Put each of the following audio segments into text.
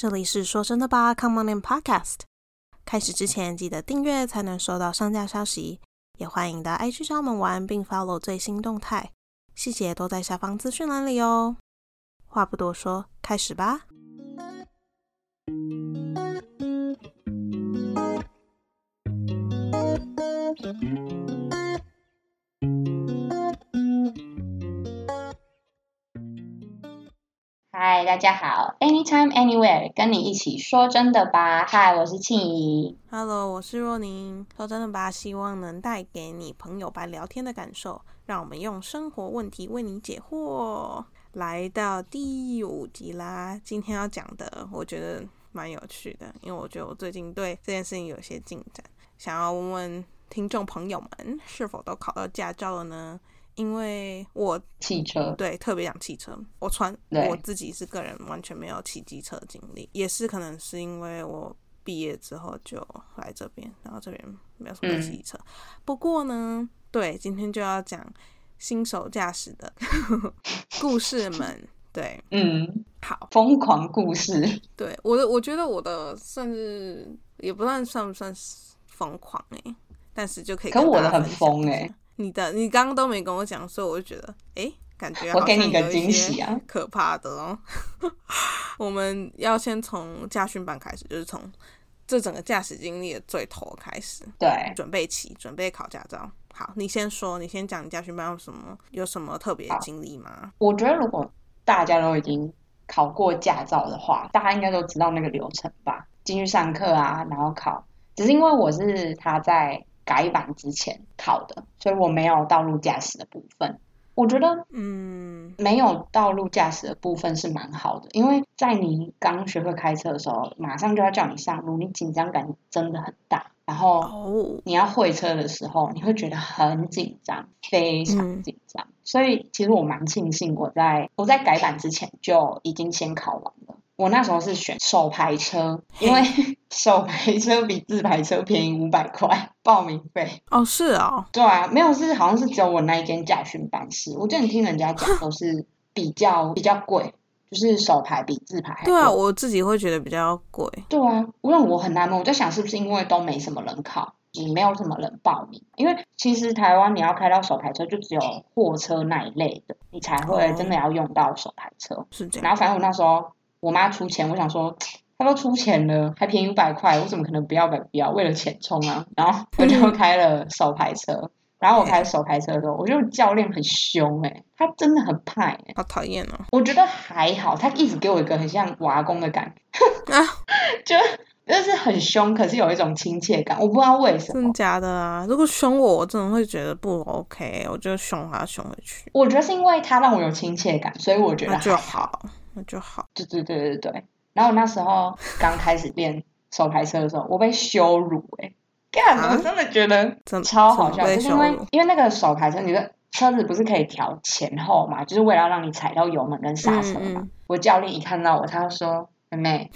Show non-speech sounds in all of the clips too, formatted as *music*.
这里是说真的吧，Come on in Podcast。开始之前记得订阅才能收到上架消息，也欢迎到 IG 上门玩，并 follow 最新动态，细节都在下方资讯栏里哦。话不多说，开始吧。嗨，大家好，Anytime Anywhere，跟你一起说真的吧。嗨，我是庆怡。Hello，我是若宁。说真的吧，希望能带给你朋友般聊天的感受，让我们用生活问题为你解惑。来到第五集啦，今天要讲的，我觉得蛮有趣的，因为我觉得我最近对这件事情有些进展，想要问问听众朋友们，是否都考到驾照了呢？因为我汽车，对特别讲汽车，我穿我自己是个人完全没有骑机车经历，也是可能是因为我毕业之后就来这边，然后这边没有什么嗯骑车。不过呢，对，今天就要讲新手驾驶的 *laughs* 故事们。对，嗯，好，疯狂故事，对我的，我觉得我的算是也不算算不算是疯狂哎、但是就可以跟可我的很疯欸你的你刚刚都没跟我讲，所以我就觉得哎、诶感觉我好给你个惊喜啊可怕的哦。*laughs* 我们要先从驾训班开始，就是从这整个驾驶经历的最头开始，对，准备起，准备考驾照。好，你先说，你先讲你驾训班有什么有什么特别的经历吗？我觉得如果大家都已经考过驾照的话，大家应该都知道那个流程吧？进去上课啊，然后考。只是因为我是他在改版之前考的，所以我没有道路驾驶的部分。我觉得嗯，没有道路驾驶的部分是蛮好的，因为在你刚学会开车的时候，马上就要叫你上路，你紧张感真的很大。然后哦，你要会车的时候，你会觉得很紧张，非常嗯紧张。所以其实我蛮庆幸我在我在改版之前就已经先考完了。我那时候是选手排车，因为 *laughs* 手排车比自排车便宜五百块报名费。哦，是哦，对啊，没有是好像是只有我那一间驾训班是，我之前听人家讲都是比较比较贵，就是手牌比自排还贵。对啊，我自己会觉得比较贵。对啊，因为我很纳闷，我在想是不是因为都没什么人考，也没有什么人报名。因为其实台湾你要开到手牌车，就只有货车那一类的，你才会哦真的要用到手牌车。是这样，然后反正我那时候我妈出钱，我想说她都出钱了，还便宜五百块，我怎么可能不要不要？为了钱冲啊！然后我就开了手排车。然后我开手排车的时候，我觉得教练很凶诶、他真的很派诶、好讨厌哦。我觉得还好，他一直给我一个很像我阿公的感觉。啊，*laughs* 就就是很凶，可是有一种亲切感，我不知道为什么。真的假的啊？如果凶我，我真的会觉得不 OK，我就凶他凶回去，我觉得是因为他让我有亲切感，所以我觉得那就还好。好，那就好。对对对对对。然后我那时候刚开始练手排车的时候，我被羞辱哎、欸，干！啊我真的觉得超好笑，就是因为因为那个手排车，你的车子不是可以调前后嘛，就是为了让你踩到油门跟刹车嘛。嗯嗯我教练一看到我，他就说：“妹妹，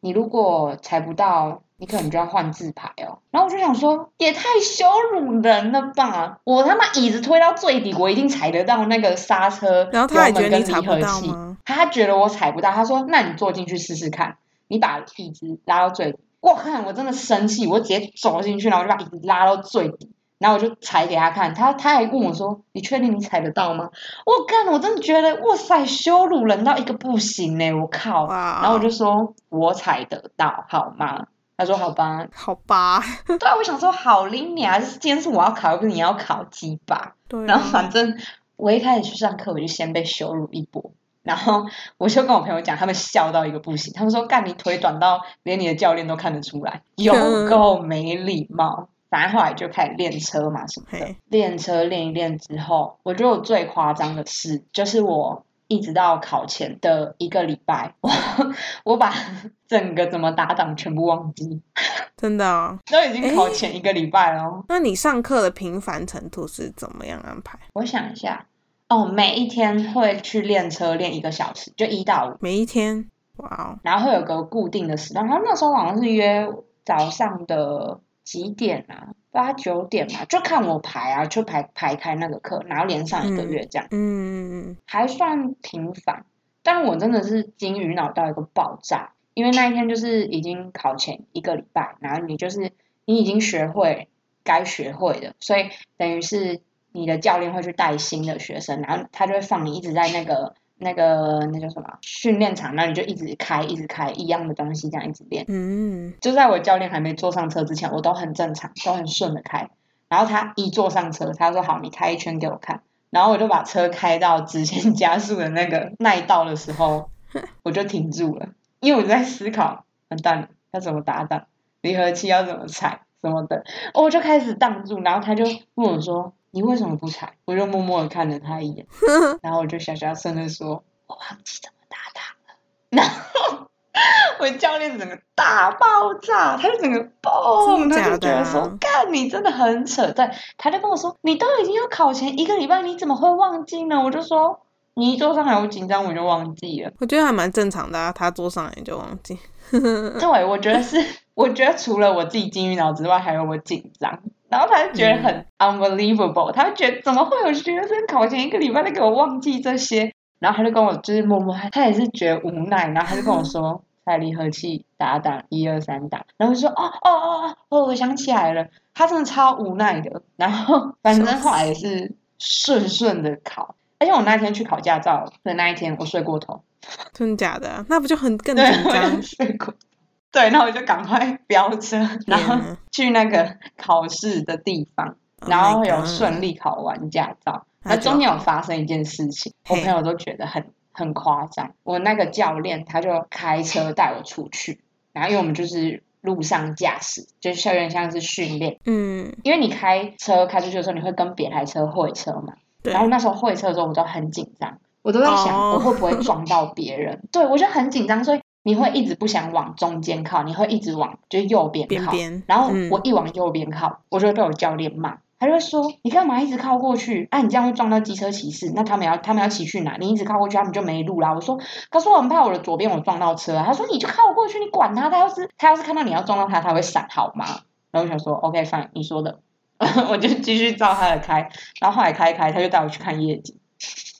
你如果踩不到，你可能就要换字牌哦。”然后我就想说，也太羞辱人了吧！我他妈椅子推到最底，我一定踩得到那个刹车，然后他还觉得油门跟你踩不离合器吗？他觉得我踩不到，他说：“那你坐进去试试看，你把椅子拉到最底。”我看我真的生气，我直接走进去，然后我就把椅子拉到最底，然后我就踩给他看。他他还问我说：“你确定你踩得到吗？”我靠，我真的觉得哇塞，羞辱人到一个不行呢！我靠！哇，然后我就说：“我踩得到，好吗？”他说：“好吧。好吧，” *laughs* 对啊，我想说好拎你啊！今天是我要考，又不是你要考鸡巴。对然后啊，反正我一开始去上课，我就先被羞辱一波，然后我就跟我朋友讲，他们笑到一个不行，他们说干你腿短到连你的教练都看得出来，有够没礼貌。反正后来就开始练车嘛什么的嘿，练车练一练之后，我觉得我最夸张的事就是我。一直到考前的一个礼拜，我 *laughs* 我把整个怎么打档全部忘记，真的啊。*laughs* 都已经考前一个礼拜了哦。那你上课的频繁程度是怎么样安排？我想一下，哦，每一天会去练车练一个小时，就一到五，每一天？哇哦，然后会有个固定的时段。然后那时候好像是约早上的几点啊？八九点嘛，就看我排啊，就排排开那个课，然后连上一个月这样，嗯嗯还算频繁。但我真的是金鱼脑到一个爆炸，因为那一天就是已经考前一个礼拜，然后你就是你已经学会该学会的，所以等于是你的教练会去带新的学生，然后他就会放你一直在那个那个那叫什么训练场，那你就一直开一直开一样的东西，这样一直练。嗯，就在我教练还没坐上车之前，我都很正常，都很顺的开。然后他一坐上车，他说：“好，你开一圈给我看。”然后我就把车开到直线加速的那个耐道的时候，*laughs* 我就停住了，因为我在思考，完蛋了，要怎么打档，离合器要怎么踩什么的，我就开始挡住。然后他就问我说：“你为什么不踩？”我就默默的看了他一眼，*laughs* 然后我就小小声的说：“我忘记怎么打档了。”然后我教练整个大爆炸，他就整个嘣，他就觉得说：“干，你真的很扯。”对，他就跟我说：“你都已经要考前一个礼拜，你怎么会忘记呢？”我就说：“你一坐上来，我紧张，我就忘记了。”我觉得还蛮正常的啊，他坐上来就忘记。*laughs* 对，我觉得是，我觉得除了我自己金鱼脑之外，还有我紧张。然后他就觉得很 unbelievable，他就觉得怎么会有学生考前一个礼拜都给我忘记这些？然后他就跟我就是默默，他也是觉得无奈，然后他就跟我说。在离合器打档一二三档，然后就说哦哦哦哦，我想起来了，他真的超无奈的。然后反正后来也是顺顺的考，而且我那天去考驾照的那一天，我睡过头，真的假的？那不就很更紧张？睡过，对，那我就赶快飙车，然后去那个考试的地方，然后有顺利考完驾照。那中间有发生一件事情，我朋友都觉得很。很夸张，我那个教练他就开车带我出去，然后因为我们就是路上驾驶，就是有点像是训练，嗯，因为你开车开出去的时候，你会跟别台车会车嘛，然后那时候会车的时候，我都很紧张，我都在想我会不会撞到别人，*laughs* 对我就很紧张，所以你会一直不想往中间靠，你会一直往就是右边靠，然后我一往右边靠，我就会被我教练骂。他就会说：“你干嘛一直靠过去？啊，你这样会撞到机车骑士，那他们要他们要骑去哪？你一直靠过去，他们就没路啦。”我说：“可是我很怕我的左边我撞到车。”他说：“你就靠过去，你管他，他要是他要是看到你要撞到他，他会闪好吗？”然后我想说：“OK，fine，你说的，*laughs* 我就继续照他的开。”然后后来开开，他就带我去看夜景。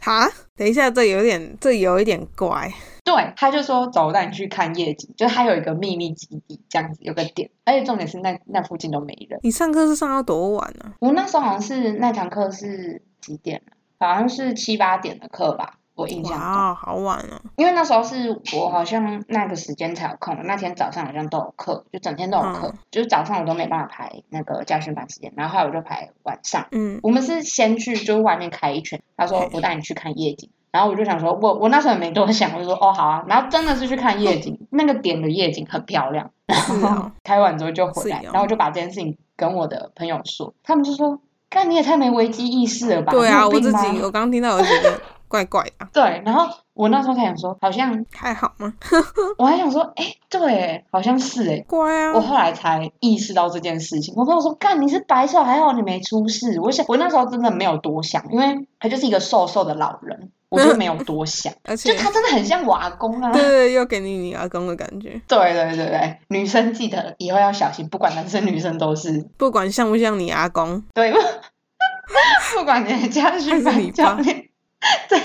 哈，等一下，这有点这有一点怪。对，他就说走，带你去看夜景，就是他有一个秘密基地，这样子有个点，而且重点是那那附近都没人。你上课是上到多晚呢？我那时候好像是那堂课是几点好像是七八点的课吧。我印象哇，好晚哦！因为那时候是我好像那个时间才有空，那天早上好像都有课，就整天都有课，就是早上我都没办法排那个驾训班时间，然后后来我就排晚上。嗯，我们是先去就是外面开一圈，他说我带你去看夜景，然后我就想说，我我那时候也没多想，我就说哦好啊，然后真的是去看夜景，*laughs* 那个点的夜景很漂亮，然后开完之后就回来，然后我就把这件事情跟我的朋友说，他们就说，看你也太没危机意识了吧？对啊，我自己我刚听到我觉得。怪怪的，对。然后我那时候才想说，好像还好吗？*laughs* 我还想说，哎，对，好像是哎，乖啊。我后来才意识到这件事情。我朋友说，干，你是白瘦，还好你没出事。我想，我那时候真的没有多想，因为他就是一个瘦瘦的老人，*laughs* 我就没有多想。而且就他真的很像我阿公啊，对对，又给你你阿公的感觉。对对对对，女生记得以后要小心，不管男生女生都是，不管像不像你阿公，对不？*laughs* 不管你的家训班教练。*laughs* 对，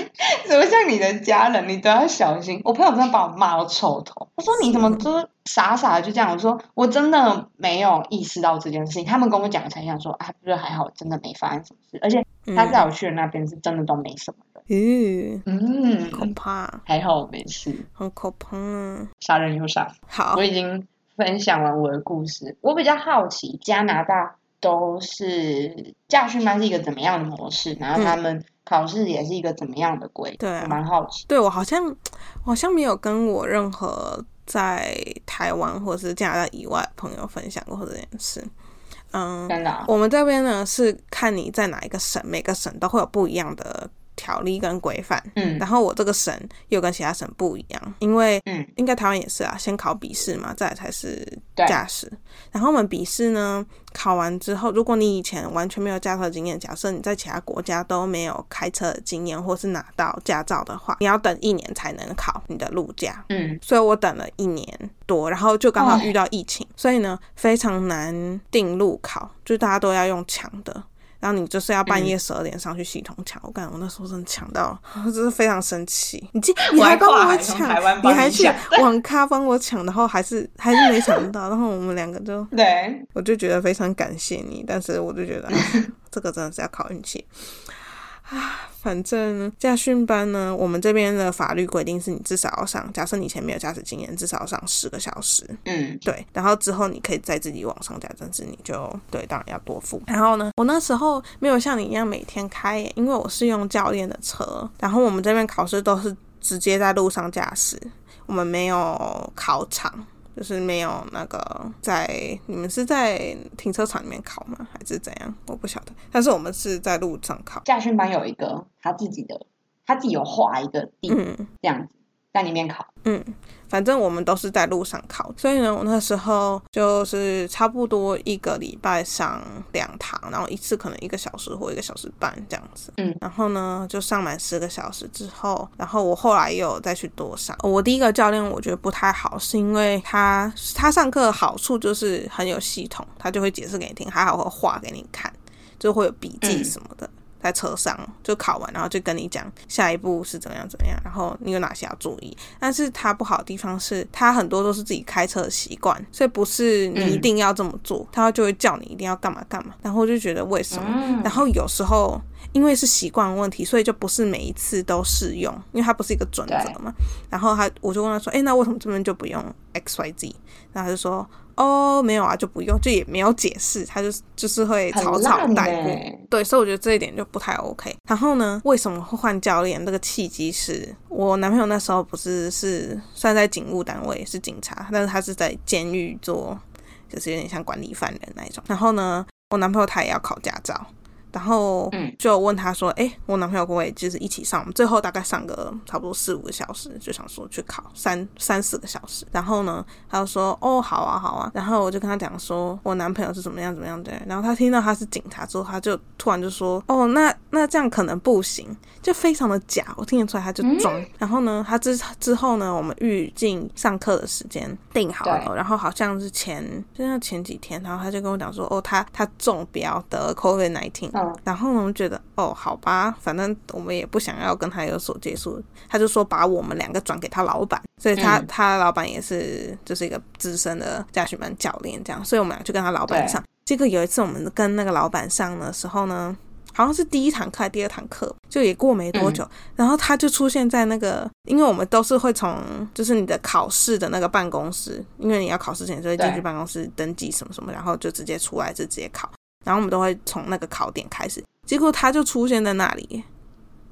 怎么像你的家人，你都要小心。我朋友真的把我骂到臭头，我说你怎么都傻傻的就这样？我说我真的没有意识到这件事情。他们跟我讲才想说啊，不是还好，真的没发生什么事。而且他带我去的那边是真的都没什么的。嗯嗯，可怕，还好没事，很可怕。杀人又杀。好，我已经分享完我的故事。我比较好奇加拿大都是驾训班是一个怎么样的模式，然后他们。考试也是一个怎么样的规？对，我蛮好奇。对我好像，我好像没有跟我任何在台湾或是加拿大以外朋友分享过这件事。嗯，真的。我们这边呢是看你在哪一个省，每个省都会有不一样的。条例跟规范，嗯，然后我这个省又跟其他省不一样，因为，嗯，应该台湾也是啊，先考笔试嘛，再来才是驾驶。然后我们笔试呢，考完之后，如果你以前完全没有驾车经验，假设你在其他国家都没有开车的经验，或是拿到驾照的话，你要等一年才能考你的路驾。嗯，所以我等了一年多，然后就刚好遇到疫情，所以呢非常难定路考，就大家都要用抢的。然后你就是要半夜十二点上去系统抢。我感觉我那时候真的抢到，我 *laughs* 真是非常生气。你竟，*laughs* 你还帮我抢，你还去网咖帮我抢，然后还是还是没抢到，然后我们两个就 *laughs* 对，我就觉得非常感谢你，但是我就觉得这个真的是要靠运气。啊，反正驾训班呢，我们这边的法律规定是你至少要上，假设你以前没有驾驶经验，至少要上十个小时。嗯，对，然后之后你可以再自己往上加，但是你就对，当然要多付。然后呢，我那时候没有像你一样每天开，因为我是用教练的车，然后我们这边考试都是直接在路上驾驶，我们没有考场。就是没有那个在你们是在停车场里面考吗？还是怎样？我不晓得。但是我们是在路上考。驾训班有一个他自己的，他自己有画一个地，这样子在里面考。嗯。反正我们都是在路上考，所以呢，我那时候就是差不多一个礼拜上两堂，然后一次可能一个小时或一个小时半这样子。嗯，然后呢，就上满十个小时之后，然后我后来又再去多上。我第一个教练我觉得不太好，是因为他他上课的好处就是很有系统，他就会解释给你听，还好会画给你看，就会有笔记什么的。在车上就考完，然后就跟你讲下一步是怎么样怎么样，然后你有哪些要注意。但是它不好的地方是，它很多都是自己开车的习惯，所以不是你一定要这么做，他就会叫你一定要干嘛干嘛。然后我就觉得为什么？然后有时候因为是习惯问题，所以就不是每一次都适用，因为它不是一个准则嘛。然后他我就问他说：“哎，那为什么这边就不用 X Y Z？” 然后他就说。哦，没有啊，就不用，就也没有解释，他就就是会草草带过，对，所以我觉得这一点就不太 OK。然后呢，为什么会换教练？这个契机是我男朋友那时候不是是算在警务单位，是警察，但是他是在监狱做，就是有点像管理犯人那一种。然后呢，我男朋友他也要考驾照。然后就问他说：“哎，我男朋友会不会就是一起上？我们最后大概上个差不多四五个小时，就想说去考三三四个小时。然后呢，他就说：哦，好啊，好啊。然后我就跟他讲说，我男朋友是怎么样怎么样的。然后他听到他是警察之后，他就突然就说：哦，那那这样可能不行，就非常的假。我听得出来，他就装。然后呢，他之之后呢，我们预定上课的时间定好了，然后好像是前就像前几天，然后他就跟我讲说：哦，他他中标得 COVID nineteen。然后呢，我们觉得哦，好吧，反正我们也不想要跟他有所接触，他就说把我们两个转给他老板，所以他他老板也是就是一个资深的驾训班教练这样，所以我们俩就跟他老板上。结果有一次我们跟那个老板上的时候呢，好像是第一堂课还、第二堂课，就也过没多久，然后他就出现在那个，因为我们都是会从就是你的考试的那个办公室，因为你要考试前就会进去办公室登记什么什么，然后就直接出来就直接考。然后我们都会从那个考点开始，结果他就出现在那里。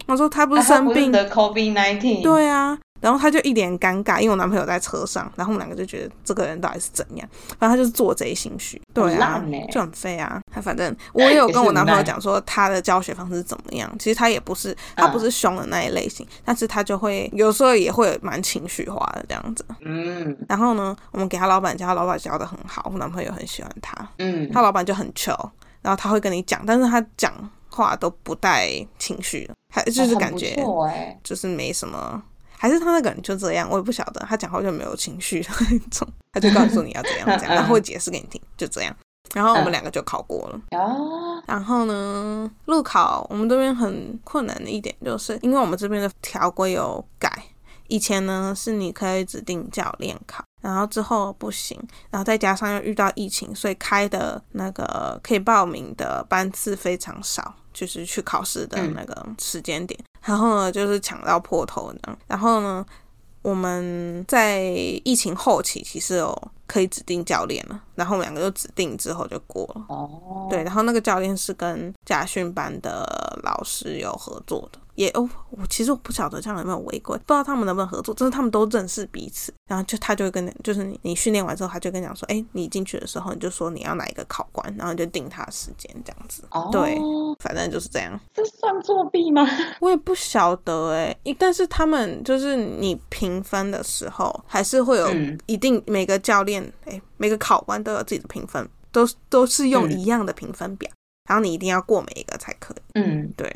我说他不是生病的 COVID nineteen，对啊。然后他就一脸尴尬，因为我男朋友在车上，然后我们两个就觉得这个人到底是怎样。反正他就是做贼心虚，对啊，就很废啊。他反正我也有跟我男朋友讲说他的教学方式怎么样。其实他也不是他不是凶的那一类型，但是他就会有时候也会蛮情绪化的这样子。嗯。然后呢，我们给他老板教，他老板教的很好，我男朋友很喜欢他。嗯。他老板就很穷。然后他会跟你讲，但是他讲话都不带情绪，还就是感觉就是没什么，还是他那个人就这样，我也不晓得，他讲话就没有情绪 *laughs* 的那种，他就告诉你要怎样怎样，*laughs* 然后会解释给你听，就这样。然后我们两个就考过了。然后呢，路考我们这边很困难的一点，就是因为我们这边的条规有改，以前呢是你可以指定教练考。然后之后不行，然后再加上又遇到疫情，所以开的那个可以报名的班次非常少，就是去考试的那个时间点。然后呢，就是抢到破头的。然后呢，我们在疫情后期其实哦可以指定教练了，然后我们两个就指定之后就过了。哦，对，然后那个教练是跟家训班的老师有合作的。也哦，我其实我不晓得这样有没有违规，不知道他们能不能合作。就是他们都认识彼此，然后就他就会跟，就是你你训练完之后，他就跟你讲说，哎，你进去的时候你就说你要哪一个考官，然后就定他时间这样子。哦，对，反正就是这样。这算作弊吗？我也不晓得哎，但是他们就是你评分的时候，还是会有一定每个教练哎，每个考官都有自己的评分，都都是用一样的评分表，然后你一定要过每一个才可以。嗯，对，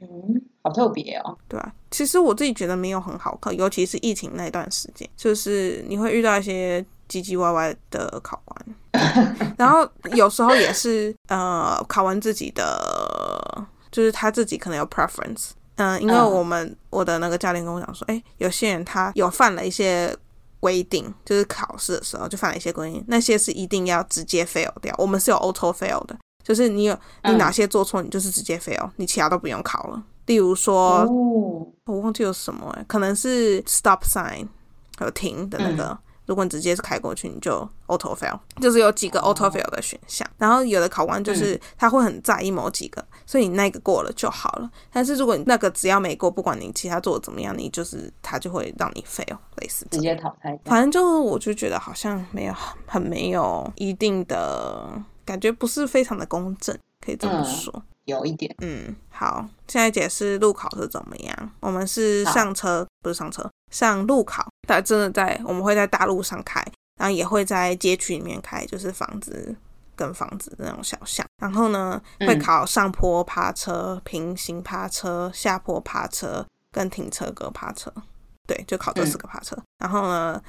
嗯。好特别哦，对啊，其实我自己觉得没有很好考，尤其是疫情那段时间，就是你会遇到一些唧唧歪歪的考官，*laughs* 然后有时候也是呃考完自己的就是他自己可能有 preference。嗯，因为嗯我们、我的那个教练跟我讲说，哎，有些人他有犯了一些规定，就是考试的时候就犯了一些规定，那些是一定要直接 fail 掉。我们是有 auto fail 的，就是你有你嗯哪些做错，你就是直接 fail，你其他都不用考了。例如说，哦，我忘记有什么、欸，可能是 stop sign 有停的那个，如果你直接是开过去，你就 auto fail，就是有几个 auto fail 的选项。然后有的考官就是他会很在意某几个，所以你那个过了就好了。但是如果你那个只要没过，不管你其他做的怎么样，你就是他就会让你 fail，类似直。接淘汰。反正就我就觉得好像没有很没有一定的感觉，不是非常的公正，可以这么嗯说。有一点，嗯，好，现在解释路考是怎么样。我们是上车，不是上车，上路考。但真的在我们会在大路上开，然后也会在街区里面开，就是房子跟房子的那种小巷。然后呢，会嗯考上坡趴车、平行趴车、下坡趴车跟停车格趴车。对，就考这四个趴车。然后呢，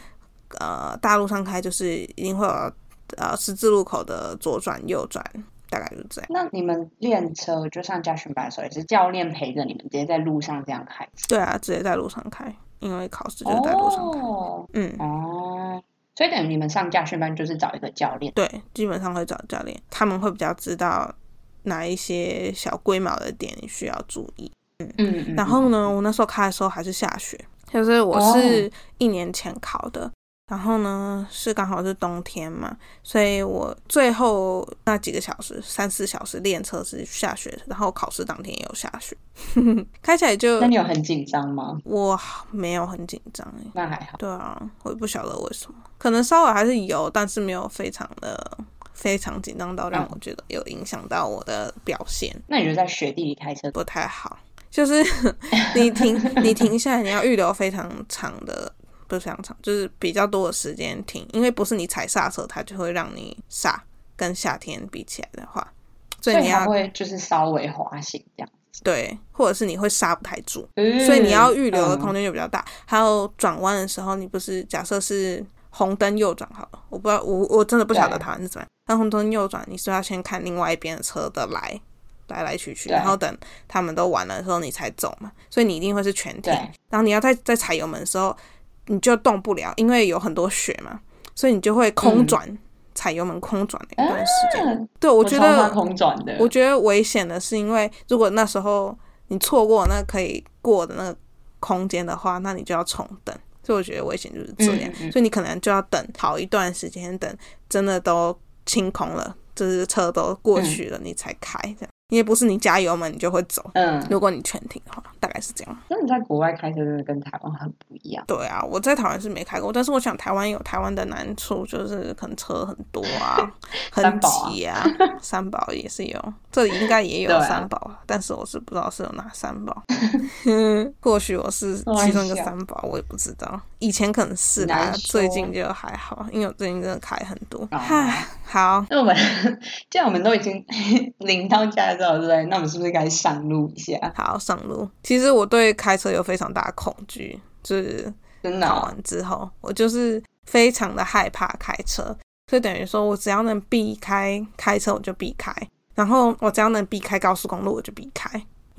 呃，大路上开就是一定会有呃十字路口的左转、右转，大概就是这样。那你们练车就上驾训班的时候，也是教练陪着你们，直接在路上这样开？对啊，直接在路上开，因为考试就是在路上开。哦嗯，哦，所以等于你们上驾训班就是找一个教练。对，基本上会找教练，他们会比较知道哪一些小龟毛的点你需要注意。嗯嗯。然后呢，我那时候开的时候还是下雪，就是我是一年前考的，然后呢是刚好是冬天嘛，所以我最后那几个小时，三四小时练车是下雪，然后考试当天也有下雪，*laughs* 开起来就那你有很紧张吗？我没有很紧张哎。那还好。对啊，我也不晓得为什么，可能稍微还是有，但是没有非常的非常紧张到让我觉得有影响到我的表现，那你觉得在雪地里开车？不太好。就是 *laughs* 你停你停下来，你要预留非常长的，不是非常长，就是比较多的时间停，因为不是你踩刹车，它就会让你刹。跟夏天比起来的话，所以你要就是稍微滑行这样子。对，或者是你会刹不太住，嗯所以你要预留的空间。就比较大。还有转弯的时候，你不是假设是红灯右转好了，我不知道，我我真的不晓得对台湾是怎么样。但红灯右转，你是要先看另外一边的车的来来来去去，然后等他们都完了的时候你才走嘛。所以你一定会是全停，然后你要再再踩油门的时候，你就动不了，因为有很多雪嘛，所以你就会空转。踩油门空转的一段时间，嗯对我觉得空转的。我觉得危险的是，因为如果那时候你错过那可以过的那个空间的话，那你就要重等。所以我觉得危险就是这样，嗯嗯所以你可能就要等好一段时间，等真的都清空了，就是车都过去了，你才开这样。因为不是你加油门你就会走，嗯，如果你全停的话，大概是这样。那你在国外开车真的跟台湾很不一样。对啊，我在台湾是没开过，但是我想台湾有台湾的难处，就是可能车很多啊，*laughs* 很挤啊。*laughs* 三宝也是有，这里应该也有三宝，啊但是我是不知道是有哪三宝。*laughs* 或许我是其中一个三宝，我也不知道。以前可能是最近就还好，因为我最近真的开很多。哦唉，好，那我们既然我们都已经领到驾照，对不对？那我们是不是该上路一下？好上路。其实我对开车有非常大的恐惧，就是考完之后，我就是非常的害怕开车，所以等于说我只要能避开开车，我就避开；然后我只要能避开高速公路，我就避开。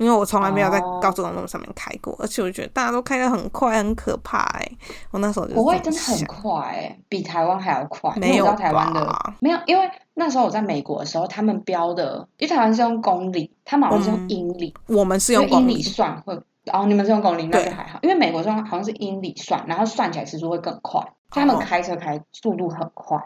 因为我从来没有在哦高速公路上面开过，而且我觉得大家都开的很快，很可怕哎、我那时候就是国外真的很快哎、比台湾还要快。没有台湾的吧没有，因为那时候我在美国的时候，他们标的，因为台湾是用公里，他们好像是用嗯英里，我们是用英里用公里，算会。哦，你们是用公里，那对就还好，因为美国是用好像是英里算，然后算起来时速会更快，他们哦开车开速度很快。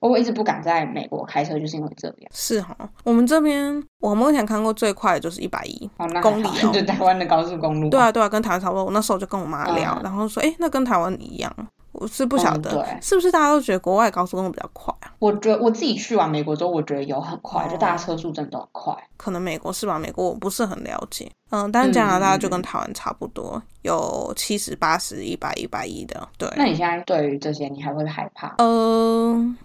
我一直不敢在美国开车，就是因为这样。是哈。我们这边我目前看过最快的就是一百一，公里好哦就台湾的高速公路。对啊，对啊，跟台湾差不多。我那时候就跟我妈聊，嗯然后说，哎、那跟台湾一样。我是不晓得、嗯对是不是大家都觉得国外高速公路比较快啊？我觉得我自己去完美国之后，我觉得有很快，哦就大家车速真的都很快。可能美国是吧？美国我不是很了解。嗯，但是加拿大就跟台湾差不多，有七十、八十、一百、一百一的。对，那你现在对于这些，你还会害怕？呃，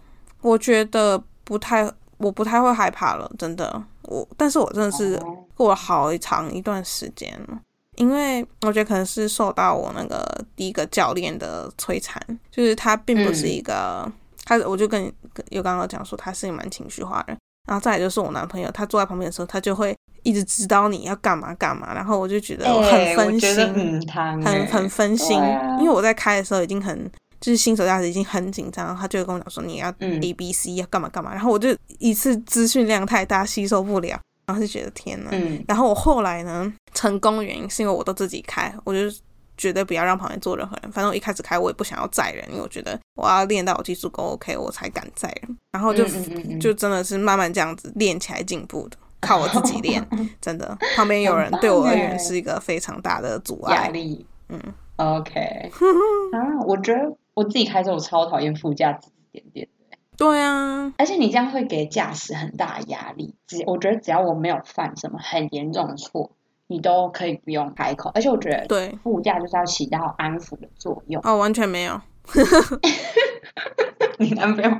我觉得不太，我不太会害怕了，真的。我，但是我真的是哦过了好长一段时间了。因为我觉得可能是受到我那个第一个教练的摧残，就是他并不是一个，他我就跟跟有刚刚讲说他是蛮情绪化的，然后再来就是我男朋友，他坐在旁边的时候，他就会一直指导你要干嘛干嘛，然后我就觉得很分心，很很分心，啊因为我在开的时候已经很。就是新手驾驶已经很紧张，他就会跟我讲说你要嗯 A B C 要干嘛干嘛，然后我就一次资讯量太大吸收不了，然后就觉得天呐。嗯然后我后来呢成功的原因是因为我都自己开，我就绝对不要让旁边坐任何人。反正我一开始开我也不想要载人，因为我觉得我要练到我技术够 OK 我才敢载人。然后就、嗯嗯嗯嗯就真的是慢慢这样子练起来进步的，靠我自己练，*laughs* 真的旁边有人对我而言是一个非常大的阻碍。压力，嗯，OK，*laughs* 啊，我觉得我自己开车我超讨厌副驾指指点点的，对啊，而且你这样会给驾驶很大的压力。只我觉得只要我没有犯什么很严重的错，你都可以不用开口。而且我觉得对副驾就是要起到安抚的作用。哦，完全没有。*laughs* 你男朋友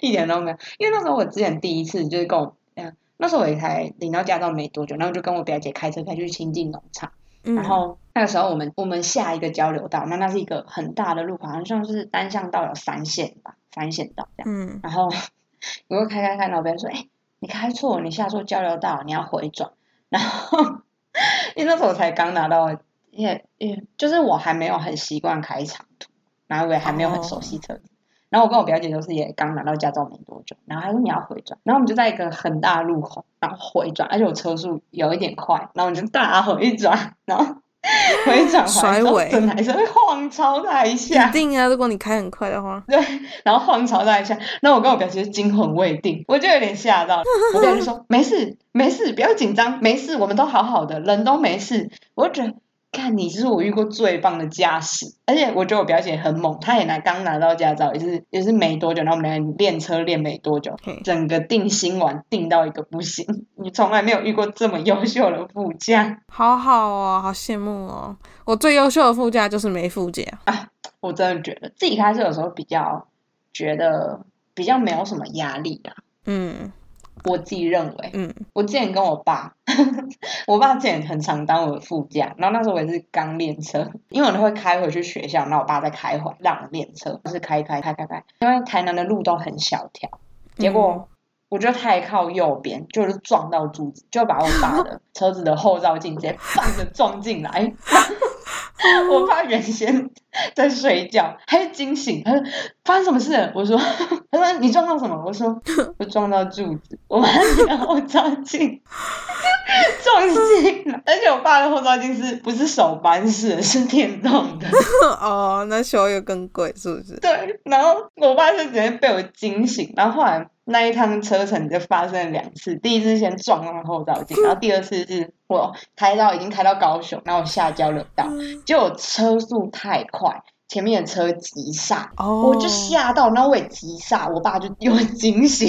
一点都没有，因为那时候我之前第一次就是跟我，嗯，那时候我也才领到驾照没多久，然后就跟我表姐开车开去亲近农场。嗯，然后那个时候我们我们下一个交流道，那那是一个很大的路口，好像是单向道有三线吧，三线道这样。嗯然后我就开开开，然后 *laughs* 别人说：“哎、你开错，你下错交流道，你要回转。”然后 *laughs* 因为那时候我才刚拿到，也也就是我还没有很习惯开长途，然后我也还没有很熟悉车子。然后我跟我表姐就是也刚拿到驾照没多久，然后她说你要回转，然后我们就在一个很大的路口，然后回转，而且我车速有一点快，然后我就大回转，然后回转甩尾整台车会晃超它一下一，定啊！如果你开很快的话，对然后晃超大一下，然后我跟我表姐惊魂未定，我就有点吓到，我表姐就说没事没事，不要紧张，没事，我们都好好的，人都没事，我就觉得。看你是我遇过最棒的驾驶，而且我觉得我表姐很猛，她也拿刚拿到驾照，也是也是没多久，然后我们俩练车练没多久，整个定心丸定到一个不行，*laughs* 你从来没有遇过这么优秀的副驾，好好哦，好羡慕哦！我最优秀的副驾就是没副驾。啊。我真的觉得自己开车有时候比较觉得比较没有什么压力啊，嗯我自己认为，嗯我之前跟我爸，*laughs* 我爸之前很常当我的副驾，然后那时候我也是刚练车，因为我都会开回去学校，然后我爸再开回来让我练车，就是开开开开开，因为台南的路都很小条，结果我就太靠右边，就是撞到柱子，就把我爸的车子的后照镜直接放着撞进来。*laughs* 我怕原先在睡觉，他就惊醒，他说发生什么事了？我说，*laughs* 他说你撞到什么？我说我撞到柱子，我把那个后照镜撞进来，*laughs* 而且我爸的后照镜是不是手扳式的，是电动的。*laughs* 哦，那修又更贵是不是？对，然后我爸就直接被我惊醒，然后后来那一趟车程就发生了两次，第一次先撞到后照镜，*laughs* 然后第二次是我开到已经开到高雄，然后我下交流道，结果车速太快，前面的车急刹，哦，我就吓到，然后我也急刹，我爸就又惊醒，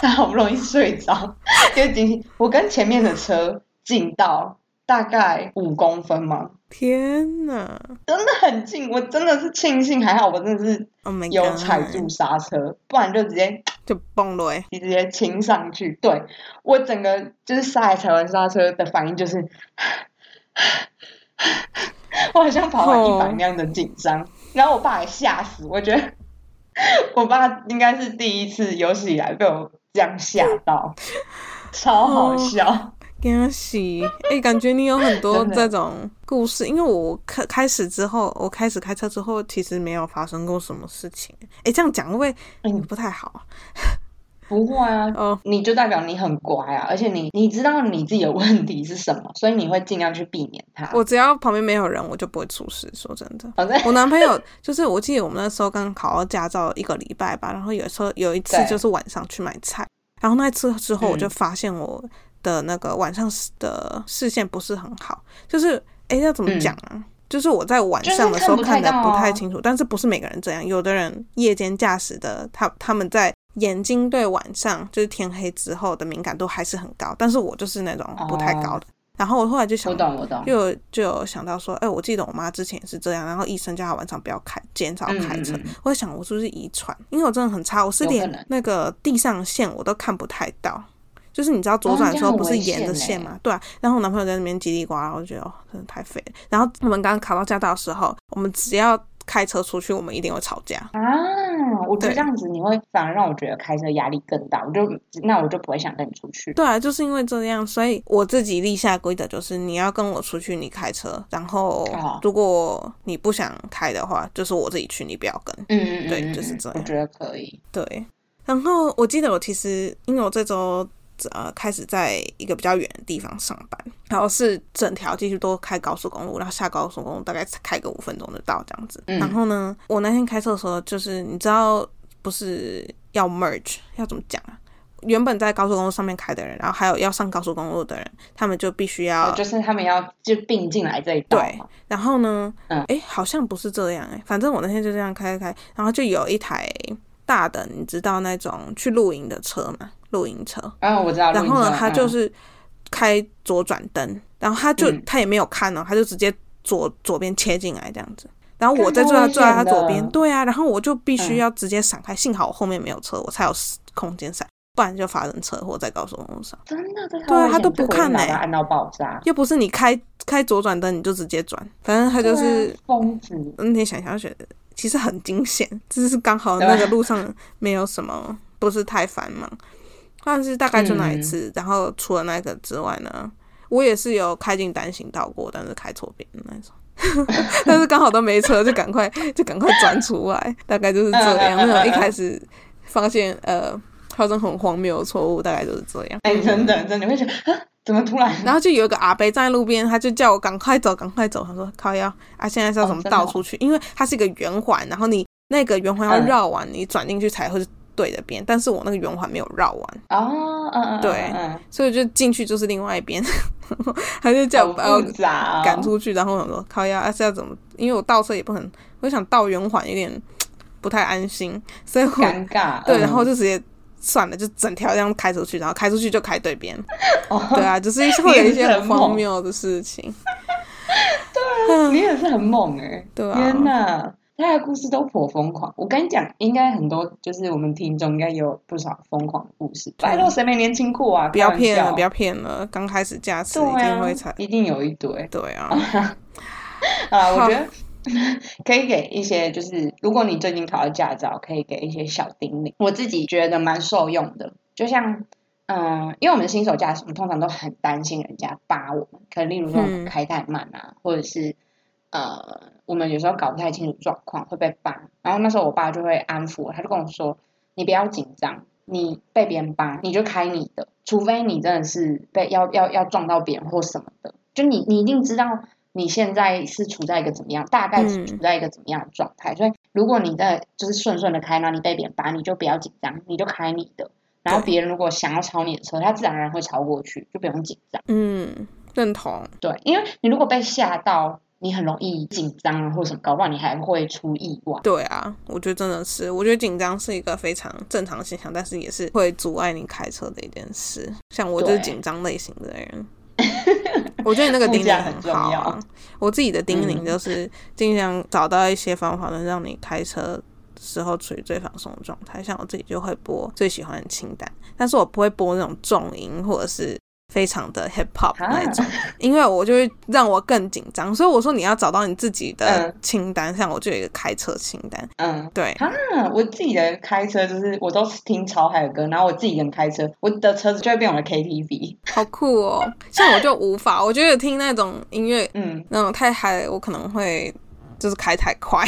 他好不容易睡着，又惊醒，我跟前面的车近到大概五公分嘛？天哪真的很近，我真的是庆幸还好，我真的是！Oh！有踩住刹车，不然就直接就崩了你直接亲上去。对我整个就是刹海踩完刹车的反应就是，*sighs* 我好像跑完一百那样的紧张，然后我爸也吓死，我觉得 *laughs* 我爸应该是第一次有史以来被我这样吓到，超好笑。恭喜！哎、感觉你有很 *laughs* 多这种故事，因为我开开始之后，我开始开车之后，其实没有发生过什么事情。哎、这样讲会不会嗯不太好啊？不会啊，哦，你就代表你很乖啊，而且你你知道你自己的问题是什么，所以你会尽量去避免它。我只要旁边没有人，我就不会出事。说真的，反正我男朋友就是，我记得我们那时候刚考到驾照一个礼拜吧，然后有时候有一次就是晚上去买菜，然后那次之后我就嗯发现我的那个晚上的视线不是很好，就是哎要怎么讲啊？就是我在晚上的时候看不太看的不太清楚，但是不是每个人这样，有的人夜间驾驶的，他他们在眼睛对晚上就是天黑之后的敏感度还是很高，但是我就是那种不太高的。然后我后来就想我懂我懂，就就有想到说，哎、我记得我妈之前也是这样，然后医生叫她晚上不要开，减少开车。嗯嗯嗯我在想，我是不是遗传？因为我真的很差，我是连那个地上线我都看不太到。就是你知道左转的时候不是沿着线嘛？对啊。然后我男朋友在那边叽里呱啦，我就觉得哦，真的太废了。然后我们刚刚考到驾照的时候，我们只要开车出去，我们一定会吵架。啊，我觉得这样子你会反而让我觉得开车压力更大，我就那我就不会想跟你出去。对啊，就是因为这样，所以我自己立下规则，就是你要跟我出去，你开车，然后哦如果你不想开的话，就是我自己去，你不要跟。嗯嗯嗯，对嗯就是这样我觉得可以。对，然后我记得我其实因为我这周呃开始在一个比较远的地方上班，然后是整条继续都开高速公路，然后下高速公路大概才开个五分钟就到这样子。嗯然后呢，我那天开车的时候，就是你知道不是要 merge 要怎么讲啊？原本在高速公路上面开的人，然后还有要上高速公路的人，他们就必须要哦就是他们要就并进来这一道对。然后呢，嗯诶，好像不是这样诶，反正我那天就这样开开开，然后就有一台大的，你知道那种去露营的车嘛，露营车。然后我知道，然后呢，他就是开左转灯，然后他就、嗯他也没有看哦，他就直接左左边切进来这样子。然后我坐在坐在他左边，对啊，然后我就必须嗯要直接闪开，幸好我后面没有车，我才有空间闪，不然就发生车祸在高速公路上。真的对对啊他都不看呢、欸按到爆炸，又不是你开开左转灯你就直接转，反正他就是啊疯子。那天想想觉得其实很惊险，只是刚好那个路上没有什么，不是太繁忙。但是大概就那一嗯次，然后除了那个之外呢，我也是有开进单行道过，但是开错边的那种。*laughs* 但是刚好都没车，就赶快 *laughs* 就赶快转出来，大概就是这样。那种一嗯开始发现呃发生很荒谬的错误，大概就是这样。哎、真的真的，你会觉得啊，怎么突然？然后就有一个阿伯站在路边，他就叫我赶快走，赶快走。他说：“靠腰啊，现在是要怎么倒出去？因为它是一个圆环，然后你那个圆环要嗯绕完，你转进去才会是对的边。但是我那个圆环没有绕完，哦，嗯嗯，对嗯，所以就进去就是另外一边。他就嗯叫我把我赶出去，然后我想说靠腰啊是要怎么？因为我倒车也不很，我想倒圆环有点不太安心，所以我尴尬。对，嗯然后就直接。算了，就整条这样开出去，然后开出去就开对边，哦对啊，就是会有一些很荒谬的事情。*laughs* 对啊你也是很猛哎、*laughs* 对啊天哪，他的故事都颇疯狂。我跟你讲，应该很多就是我们听众应该有不少疯狂的故事。拜托，谁没年轻过啊？不要骗了，不要骗了，刚开始驾驶一定会踩。，一定有一堆。对啊，*laughs* 啊，我好觉得可以给一些，就是如果你最近考了驾照，可以给一些小叮咛。我自己觉得蛮受用的，就像。嗯，因为我们新手驾驶，我们通常都很担心人家扒我们，可能例如说我们嗯开太慢啊，或者是呃，我们有时候搞不太清楚状况会被扒。然后那时候我爸就会安抚我，他就跟我说：“你不要紧张，你被别人扒你就开你的，除非你真的是被要要要撞到别人或什么的，就你你一定知道你现在是处在一个怎么样，大概是嗯处在一个怎么样的状态。所以如果你在就是顺顺的开，然后你被别人扒，你就不要紧张，你就开你的。然后别人如果想要超你的车，他自然而然会超过去，就不用紧张。嗯，认同。对，因为你如果被吓到，你很容易紧张啊，或者什么，搞不好你还会出意外。对啊，我觉得真的是，我觉得紧张是一个非常正常的现象，但是也是会阻碍你开车的一件事。像我就是对紧张类型的人，我觉得你那个 *laughs* 叮咛很重好、啊要。我自己的叮咛嗯就是尽量找到一些方法，能让你开车时候处于最放松的状态。像我自己就会播最喜欢的清单，但是我不会播那种重音或者是非常的 hip hop 啊那种，因为我就会让我更紧张。所以我说你要找到你自己的嗯清单，像我就有一个开车清单，嗯，对，啊，我自己的开车就是我都是听潮海的歌，然后我自己人开车，我的车子就会变我的 KTV。好酷哦！像我就无法，我觉得听那种音乐嗯，那种太嗨，我可能会就是开太快。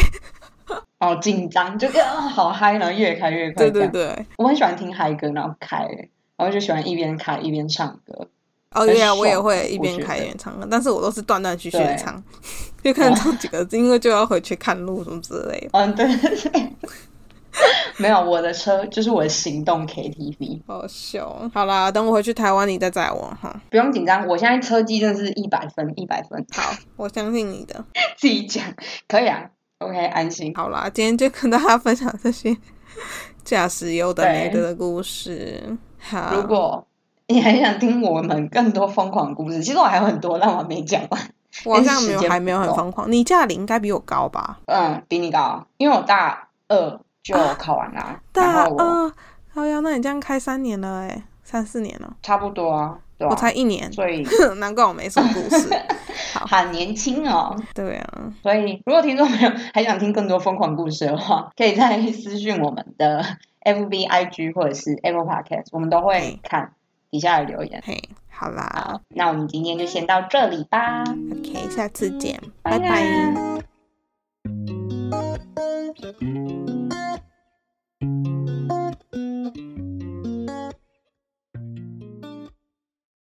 好紧张，就啊好嗨，然后越开越快。对对。对，我很喜欢听嗨歌，然后开，然后就喜欢一边开一边唱歌。哦，很对啊，我也爽会一边开一边唱歌，但是我都是断断续续的唱，*laughs* 就可能唱几个字，因为就要回去看路什么之类的。嗯，对对对。*laughs* 没有，我的车就是我的行动 KTV，好笑，好啦，等我回去台湾，你再载我哈。不用紧张。我现在车技真的是一百分，一百分，好，我相信你的。*laughs* 自己讲可以啊。OK，安心。好啦，今天就跟大家分享这些驾驶有的没对的的故事。好，如果你还想听我们更多疯狂故事？其实我还有很多但我没讲完 *laughs* 我好像没有还没有很疯狂。你驾龄应该比我高吧？嗯比你高因为我大二就考完了大二好呀那你这样开三年了哎三四年了差不多啊我才一年？所以 *laughs* 难怪我没什么故事 *laughs* 好很年轻哦。对啊。所以如果听众朋友还想听更多疯狂故事的话可以再私信我们的 mvi g 或者是 Apple Podcast，我们都会看底下有留言。嘿好啦。那我们今天就先到这里吧。Ok 下次见拜。拜。